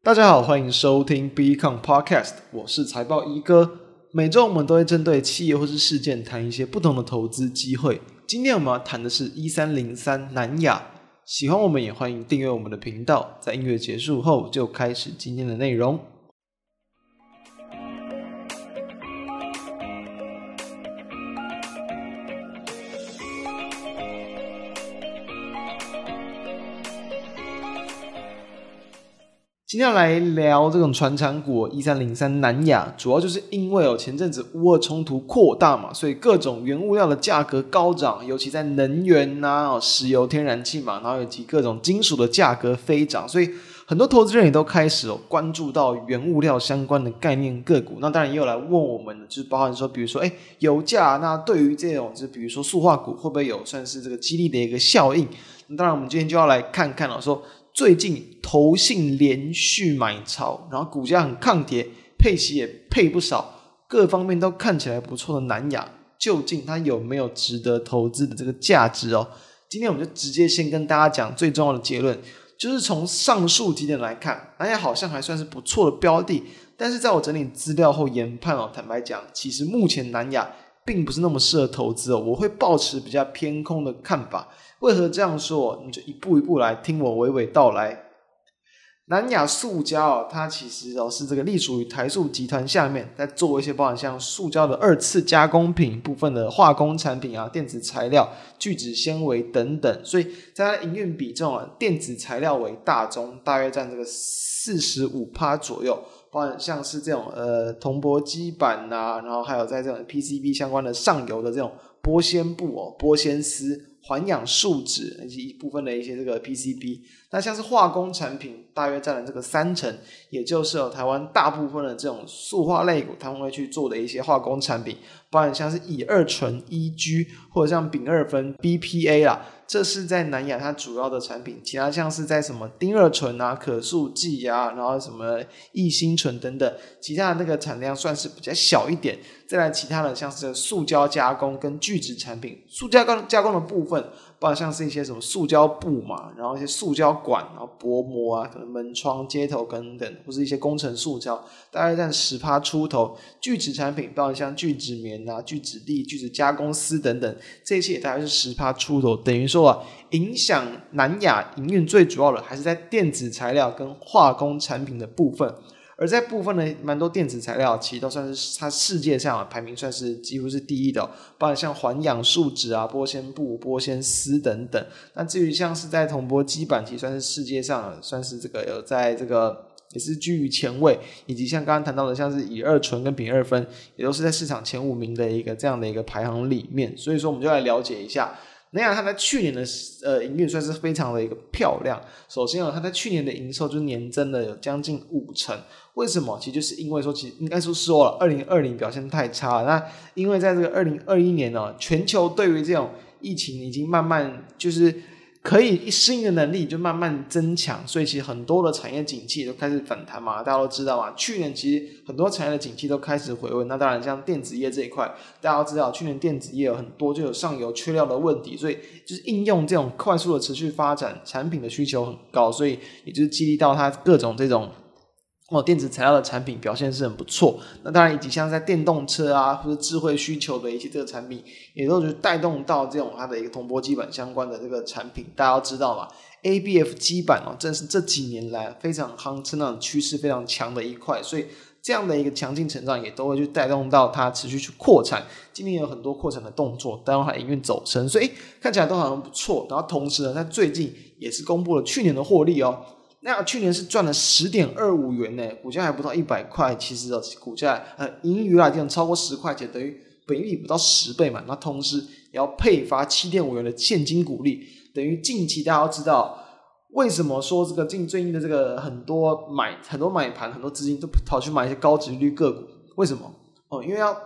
大家好，欢迎收听 Becon Podcast，我是财报一哥。每周我们都会针对企业或是事件谈一些不同的投资机会。今天我们要谈的是一三零三南亚。喜欢我们也欢迎订阅我们的频道。在音乐结束后，就开始今天的内容。今天要来聊这种传产股一三零三南亚，主要就是因为哦前阵子乌俄冲突扩大嘛，所以各种原物料的价格高涨，尤其在能源呐、啊、石油、天然气嘛，然后以及各种金属的价格飞涨，所以很多投资人也都开始哦关注到原物料相关的概念个股。那当然也有来问我们，就是包含说，比如说哎油价，那对于这种就比如说塑化股会不会有算是这个激励的一个效应？那当然我们今天就要来看看了，说。最近投信连续买超，然后股价很抗跌，配息也配不少，各方面都看起来不错的南亚，究竟它有没有值得投资的这个价值哦？今天我们就直接先跟大家讲最重要的结论，就是从上述几点来看，南亚好像还算是不错的标的，但是在我整理资料后研判哦，坦白讲，其实目前南亚并不是那么适合投资哦，我会保持比较偏空的看法。为何这样说？你就一步一步来听我娓娓道来。南亚塑胶哦，它其实哦是这个隶属于台塑集团下面，在做一些包含像塑胶的二次加工品部分的化工产品啊、电子材料、聚酯纤维等等。所以在它营运比重啊，电子材料为大宗，大约占这个四十五趴左右。包含像是这种呃铜箔基板啊，然后还有在这种 PCB 相关的上游的这种玻纤布哦、玻纤丝。环氧树脂以及一部分的一些这个 PCB，那像是化工产品，大约占了这个三成，也就是台湾大部分的这种塑化类股，他们会去做的一些化工产品，包含像是乙二醇 EG 或者像丙二酚 BPA 啦。这是在南亚它主要的产品，其他像是在什么丁二醇啊、可塑剂啊，然后什么异辛醇等等，其他的那个产量算是比较小一点。再来其他的像是塑胶加工跟聚酯产品，塑胶加工加工的部分。包括像是一些什么塑胶布嘛，然后一些塑胶管，然后薄膜啊，可能门窗、接头等等，或是一些工程塑胶，大概占十趴出头。聚酯产品，包括像聚酯棉啊、聚酯粒、聚酯加工丝等等，这些也大概是十趴出头。等于说啊，影响南亚营运最主要的还是在电子材料跟化工产品的部分。而在部分的蛮多电子材料，其实都算是它世界上排名算是几乎是第一的，包括像环氧树脂啊、玻纤布、玻纤丝等等。那至于像是在铜箔基板，其实算是世界上算是这个有在这个也是居于前位，以及像刚刚谈到的像是乙二醇跟丙二酚，也都是在市场前五名的一个这样的一个排行里面。所以说，我们就来了解一下。那样它在去年的呃营运算是非常的一个漂亮。首先啊，它在去年的营收就年增了有将近五成。为什么？其实就是因为说，其实应该说说了，二零二零表现太差了。那因为在这个二零二一年呢，全球对于这种疫情已经慢慢就是。可以适应的能力就慢慢增强，所以其实很多的产业景气都开始反弹嘛，大家都知道嘛。去年其实很多产业的景气都开始回温，那当然像电子业这一块，大家都知道，去年电子业有很多就有上游缺料的问题，所以就是应用这种快速的持续发展，产品的需求很高，所以也就是激励到它各种这种。哦，电子材料的产品表现是很不错。那当然，以及像在电动车啊，或者智慧需求的一些这个产品，也都是带动到这种它的一个铜箔基板相关的这个产品。大家都知道嘛，ABF 基板哦，正是这几年来非常夯，成长趋势非常强的一块。所以这样的一个强劲成长，也都会去带动到它持续去扩产。今年有很多扩产的动作，带动它营运走升，所以看起来都好像不错。然后同时呢，它最近也是公布了去年的获利哦。那去年是赚了十点二五元呢，股价还不到一百块，其实哦，股价呃盈余啊，已经超过十块钱，等于本益不到十倍嘛。那同时也要配发七点五元的现金股利，等于近期大家要知道，为什么说这个近最近的这个很多买很多买盘，很多资金都跑去买一些高殖率个股？为什么？哦，因为要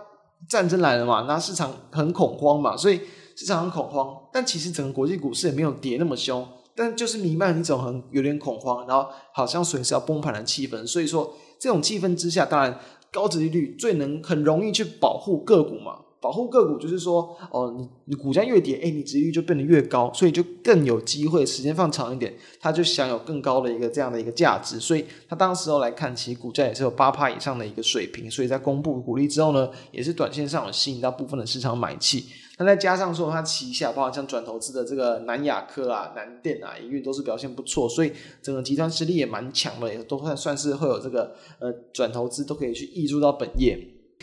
战争来了嘛，那市场很恐慌嘛，所以市场很恐慌。但其实整个国际股市也没有跌那么凶。但就是弥漫一种很有点恐慌，然后好像随时要崩盘的气氛。所以说，这种气氛之下，当然高殖利率最能很容易去保护个股嘛。保护个股就是说，哦，你你股价越跌，哎，你殖利率就变得越高，所以就更有机会，时间放长一点，它就享有更高的一个这样的一个价值。所以它当时候来看，其实股价也是有八趴以上的一个水平。所以在公布股利之后呢，也是短线上有吸引到部分的市场买气。那再加上说，它旗下包括像转投资的这个南亚科啊、南电啊，因为都是表现不错，所以整个集团实力也蛮强的，也都算算是会有这个呃转投资都可以去溢注到本业。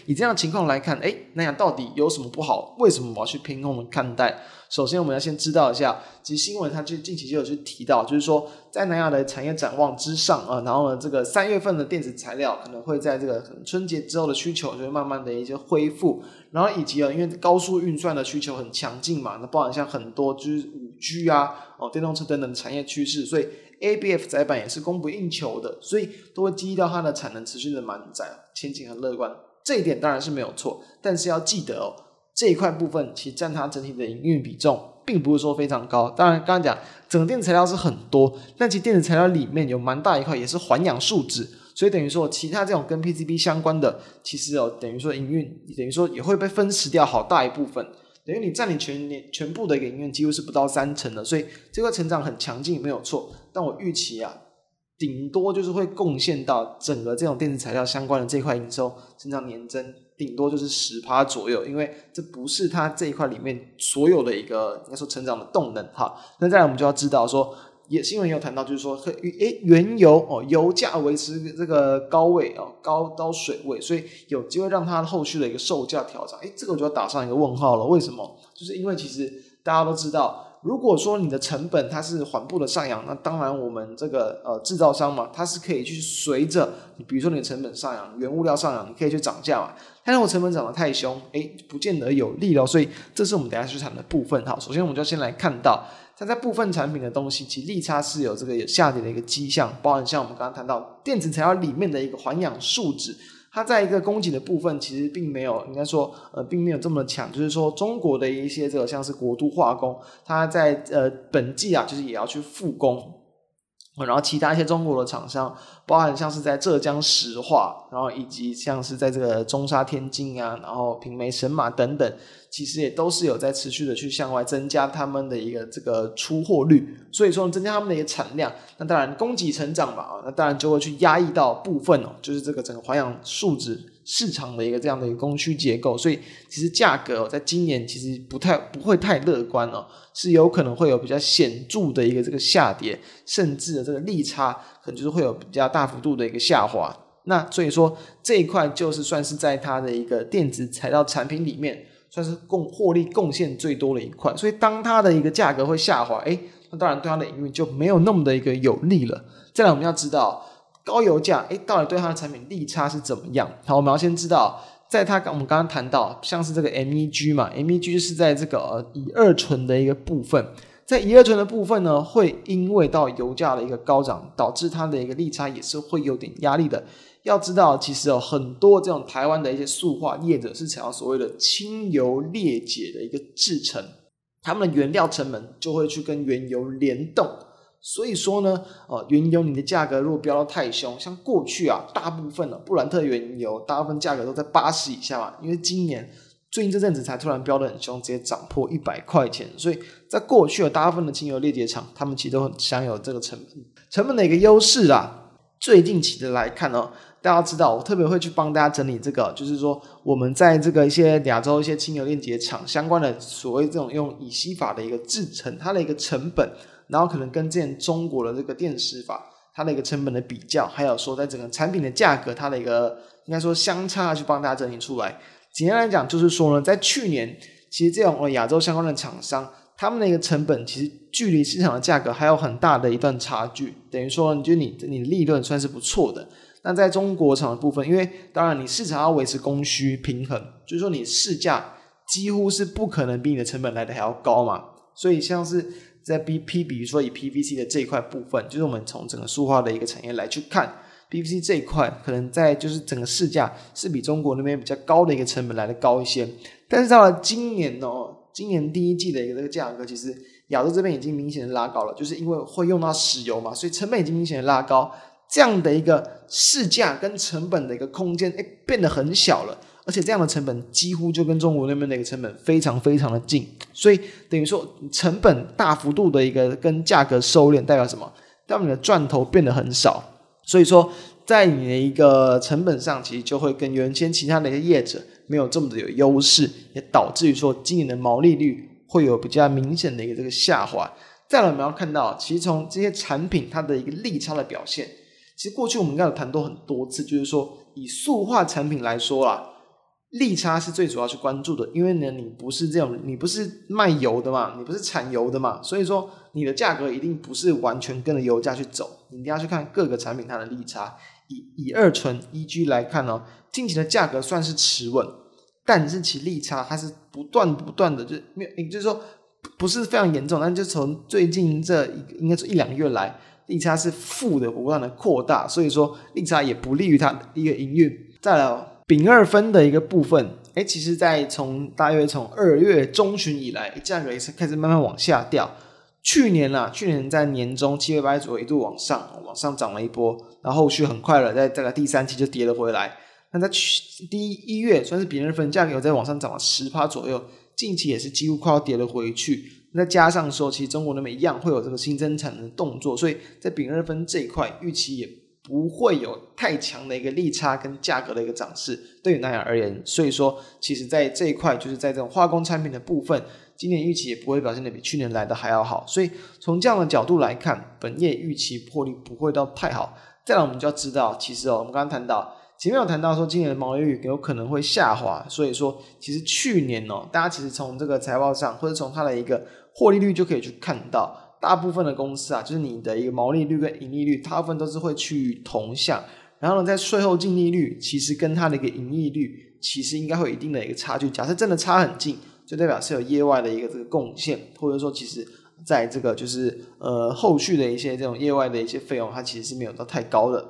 以这样的情况来看，哎，南亚到底有什么不好？为什么我要去偏空的看待？首先，我们要先知道一下，其实新闻它就近期就有去提到，就是说在南亚的产业展望之上啊，然后呢，这个三月份的电子材料可能会在这个春节之后的需求就会慢慢的一些恢复，然后以及啊，因为高速运算的需求很强劲嘛，那包含像很多就是五 G 啊、哦电动车等等产业趋势，所以 ABF 载板也是供不应求的，所以都会激励到它的产能持续的满载，前景很乐观。这一点当然是没有错，但是要记得哦，这一块部分其实占它整体的营运比重，并不是说非常高。当然，刚刚讲整个电子材料是很多，但其实电子材料里面有蛮大一块也是环氧树脂，所以等于说其他这种跟 PCB 相关的，其实哦，等于说营运等于说也会被分食掉好大一部分，等于你占领全年全部的一个营运几乎是不到三成的，所以这块成长很强劲没有错，但我预期啊。顶多就是会贡献到整个这种电子材料相关的这块营收增长年增，顶多就是十趴左右，因为这不是它这一块里面所有的一个应该说成长的动能哈。那再来我们就要知道说，也新闻也有谈到，就是说，诶原油哦，油价维持这个高位哦，高高水位，所以有机会让它后续的一个售价调整。诶，这个我就要打上一个问号了。为什么？就是因为其实大家都知道。如果说你的成本它是缓步的上扬，那当然我们这个呃制造商嘛，它是可以去随着你，比如说你的成本上扬，原物料上扬，你可以去涨价嘛。但如果成本涨得太凶，诶，不见得有利了。所以这是我们等下去谈的部分。好，首先我们就先来看到，它在部分产品的东西，其实利差是有这个有下跌的一个迹象，包含像我们刚刚谈到电子材料里面的一个环氧树脂。它在一个供给的部分，其实并没有，应该说，呃，并没有这么强。就是说，中国的一些这个像是国都化工，它在呃本季啊，就是也要去复工。然后其他一些中国的厂商，包含像是在浙江石化，然后以及像是在这个中沙天津啊，然后平煤神马等等，其实也都是有在持续的去向外增加他们的一个这个出货率，所以说增加他们的一个产量，那当然供给成长嘛，那当然就会去压抑到部分哦，就是这个整个环氧树脂。市场的一个这样的一个供需结构，所以其实价格在今年其实不太不会太乐观哦，是有可能会有比较显著的一个这个下跌，甚至的这个利差可能就是会有比较大幅度的一个下滑。那所以说这一块就是算是在它的一个电子材料产品里面，算是贡获利贡献最多的一块。所以当它的一个价格会下滑，诶，那当然对它的营运就没有那么的一个有利了。再来我们要知道。高油价，诶，到底对它的产品利差是怎么样？好，我们要先知道，在它刚我们刚刚谈到，像是这个 MEG 嘛，MEG 是在这个呃乙二醇的一个部分，在乙二醇的部分呢，会因为到油价的一个高涨，导致它的一个利差也是会有点压力的。要知道，其实有很多这种台湾的一些塑化业者是采用所谓的清油裂解的一个制成，他们的原料成本就会去跟原油联动。所以说呢，呃，原油你的价格如果飙到太凶，像过去啊，大部分的布兰特原油大部分价格都在八十以下嘛，因为今年最近这阵子才突然飙得很凶，直接涨破一百块钱。所以在过去的大部分的清油裂解厂，他们其实都很享有这个成本成本的一个优势啊。最近期的来看呢，大家知道我特别会去帮大家整理这个，就是说我们在这个一些亚洲一些清油裂解厂相关的所谓这种用乙烯法的一个制成，它的一个成本。然后可能跟之前中国的这个电石法，它的一个成本的比较，还有说在整个产品的价格，它的一个应该说相差，去帮大家整理出来。简单来讲，就是说呢，在去年，其实这种亚洲相关的厂商，他们的一个成本其实距离市场的价格还有很大的一段差距。等于说，你觉得你你利润算是不错的。那在中国厂的部分，因为当然你市场要维持供需平衡，就是说你市价几乎是不可能比你的成本来的还要高嘛。所以像是。在 BP，比如说以 PVC 的这一块部分，就是我们从整个塑化的一个产业来去看，PVC 这一块可能在就是整个市价是比中国那边比较高的一个成本来的高一些。但是到了今年哦，今年第一季的一个这个价格，其实亚洲这边已经明显的拉高了，就是因为会用到石油嘛，所以成本已经明显的拉高。这样的一个市价跟成本的一个空间，哎，变得很小了。而且这样的成本几乎就跟中国那边的一个成本非常非常的近，所以等于说成本大幅度的一个跟价格收敛，代表什么？代表你的赚头变得很少。所以说，在你的一个成本上，其实就会跟原先其他的一些业者没有这么的有优势，也导致于说今年的毛利率会有比较明显的一个这个下滑。再来，我们要看到，其实从这些产品它的一个利差的表现，其实过去我们应该有谈过很多次，就是说以塑化产品来说啦。利差是最主要去关注的，因为呢，你不是这种，你不是卖油的嘛，你不是产油的嘛，所以说你的价格一定不是完全跟着油价去走，你一定要去看各个产品它的利差。以以二醇 EG 来看呢，近期的价格算是持稳，但是其利差它是不断不断的，就没有，也就是说不是非常严重，但就从最近这一应该是一两个月来，利差是负的不断的扩大，所以说利差也不利于它的一个营运。再来哦。丙二酚的一个部分，哎，其实，在从大约从二月中旬以来，价格也是开始慢慢往下掉。去年啊，去年在年中七月八月左右一度往上，往上涨了一波，然后后续很快了，在这个第三期就跌了回来。那在去第一月，算是丙二酚价格有在往上涨了十趴左右，近期也是几乎快要跌了回去。再加上说，其实中国那边一样会有这个新增产能的动作，所以在丙二酚这一块预期也。不会有太强的一个利差跟价格的一个涨势，对于南亚而言，所以说其实在这一块就是在这种化工产品的部分，今年预期也不会表现得比去年来的还要好，所以从这样的角度来看，本业预期获利不会到太好。再来，我们就要知道，其实哦，我们刚刚谈到前面有谈到说今年的毛利率有可能会下滑，所以说其实去年哦，大家其实从这个财报上或者从它的一个获利率就可以去看到。大部分的公司啊，就是你的一个毛利率跟盈利率，大部分都是会趋同向。然后呢，在税后净利率，其实跟它的一个盈利率，其实应该会有一定的一个差距。假设真的差很近，就代表是有业外的一个这个贡献，或者说其实在这个就是呃后续的一些这种业外的一些费用，它其实是没有到太高的。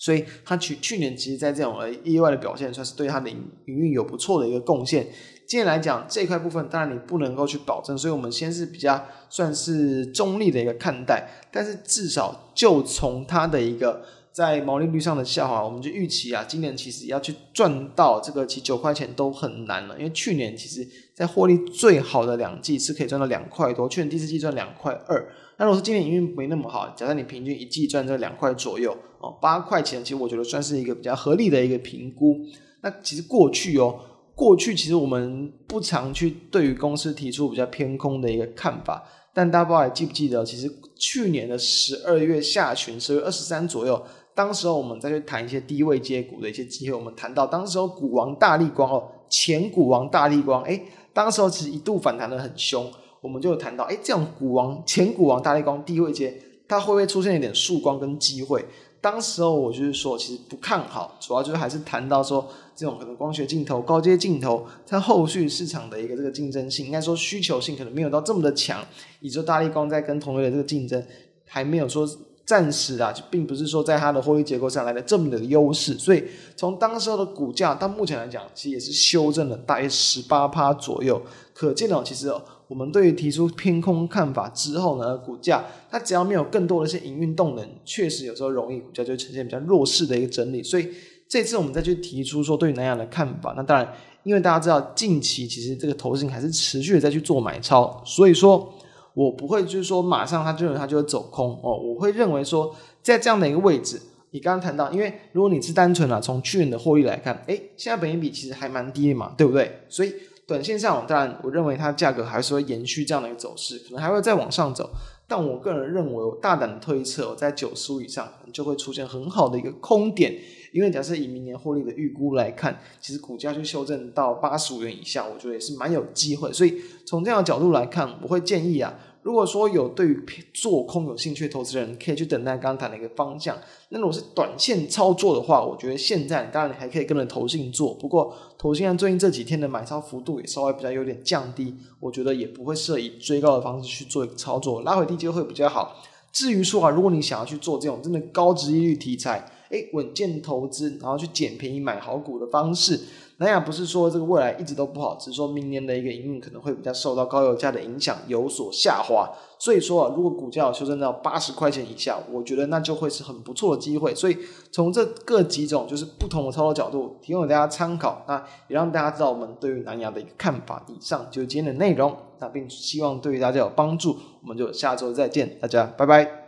所以它去去年其实，在这种呃意外的表现，算是对它的营运有不错的一个贡献。今年来讲这块部分，当然你不能够去保证，所以我们先是比较算是中立的一个看待，但是至少就从它的一个在毛利率上的下滑，我们就预期啊，今年其实要去赚到这个其九块钱都很难了，因为去年其实在获利最好的两季是可以赚到两块多，去年第四季赚两块二，那如果说今年营运没那么好，假设你平均一季赚这两块左右哦，八块钱，其实我觉得算是一个比较合理的一个评估。那其实过去哦。过去其实我们不常去对于公司提出比较偏空的一个看法，但大家不知道还记不记得，其实去年的十二月下旬，十二月二十三左右，当时候我们再去谈一些低位接股的一些机会，我们谈到当时候股王大力光哦，前股王大力光，诶，当时候其实一度反弹得很凶，我们就有谈到，诶，这种股王前股王大力光低位接，它会不会出现一点曙光跟机会？当时候我就是说，其实不看好，主要就是还是谈到说，这种可能光学镜头、高阶镜头，它后续市场的一个这个竞争性，应该说需求性可能没有到这么的强，以及大力光在跟同业的这个竞争，还没有说暂时啊，就并不是说在它的获利结构上来的这么的优势，所以从当时候的股价到目前来讲，其实也是修正了大约十八趴左右，可见哦，其实。我们对于提出偏空看法之后呢，股价它只要没有更多的一些营运动能，确实有时候容易股价就呈现比较弱势的一个整理。所以这次我们再去提出说对于南亚的看法，那当然，因为大家知道近期其实这个投资还是持续的在去做买超，所以说我不会就是说马上他就认为他就会走空哦，我会认为说在这样的一个位置，你刚刚谈到，因为如果你是单纯啊从去年的获利来看，诶，现在本益比其实还蛮低嘛，对不对？所以。短线上，当然，我认为它价格还是会延续这样的一个走势，可能还会再往上走。但我个人认为，我大胆的推测，在九十五以上就会出现很好的一个空点。因为假设以明年获利的预估来看，其实股价就修正到八十五元以下，我觉得也是蛮有机会。所以从这样的角度来看，我会建议啊。如果说有对于做空有兴趣的投资人，可以去等待刚刚谈的一个方向。那如果是短线操作的话，我觉得现在当然你还可以跟着投信做。不过投信最近这几天的买超幅度也稍微比较有点降低，我觉得也不会适合以追高的方式去做一个操作，拉回低就会比较好。至于说啊，如果你想要去做这种真的高殖利率题材，诶稳健投资，然后去捡便宜买好股的方式。南亚不是说这个未来一直都不好，只是说明年的一个营运可能会比较受到高油价的影响，有所下滑。所以说啊，如果股价修正到八十块钱以下，我觉得那就会是很不错的机会。所以从这各几种就是不同的操作角度，提供给大家参考，那也让大家知道我们对于南亚的一个看法。以上就是今天的内容，那并希望对于大家有帮助。我们就下周再见，大家拜拜。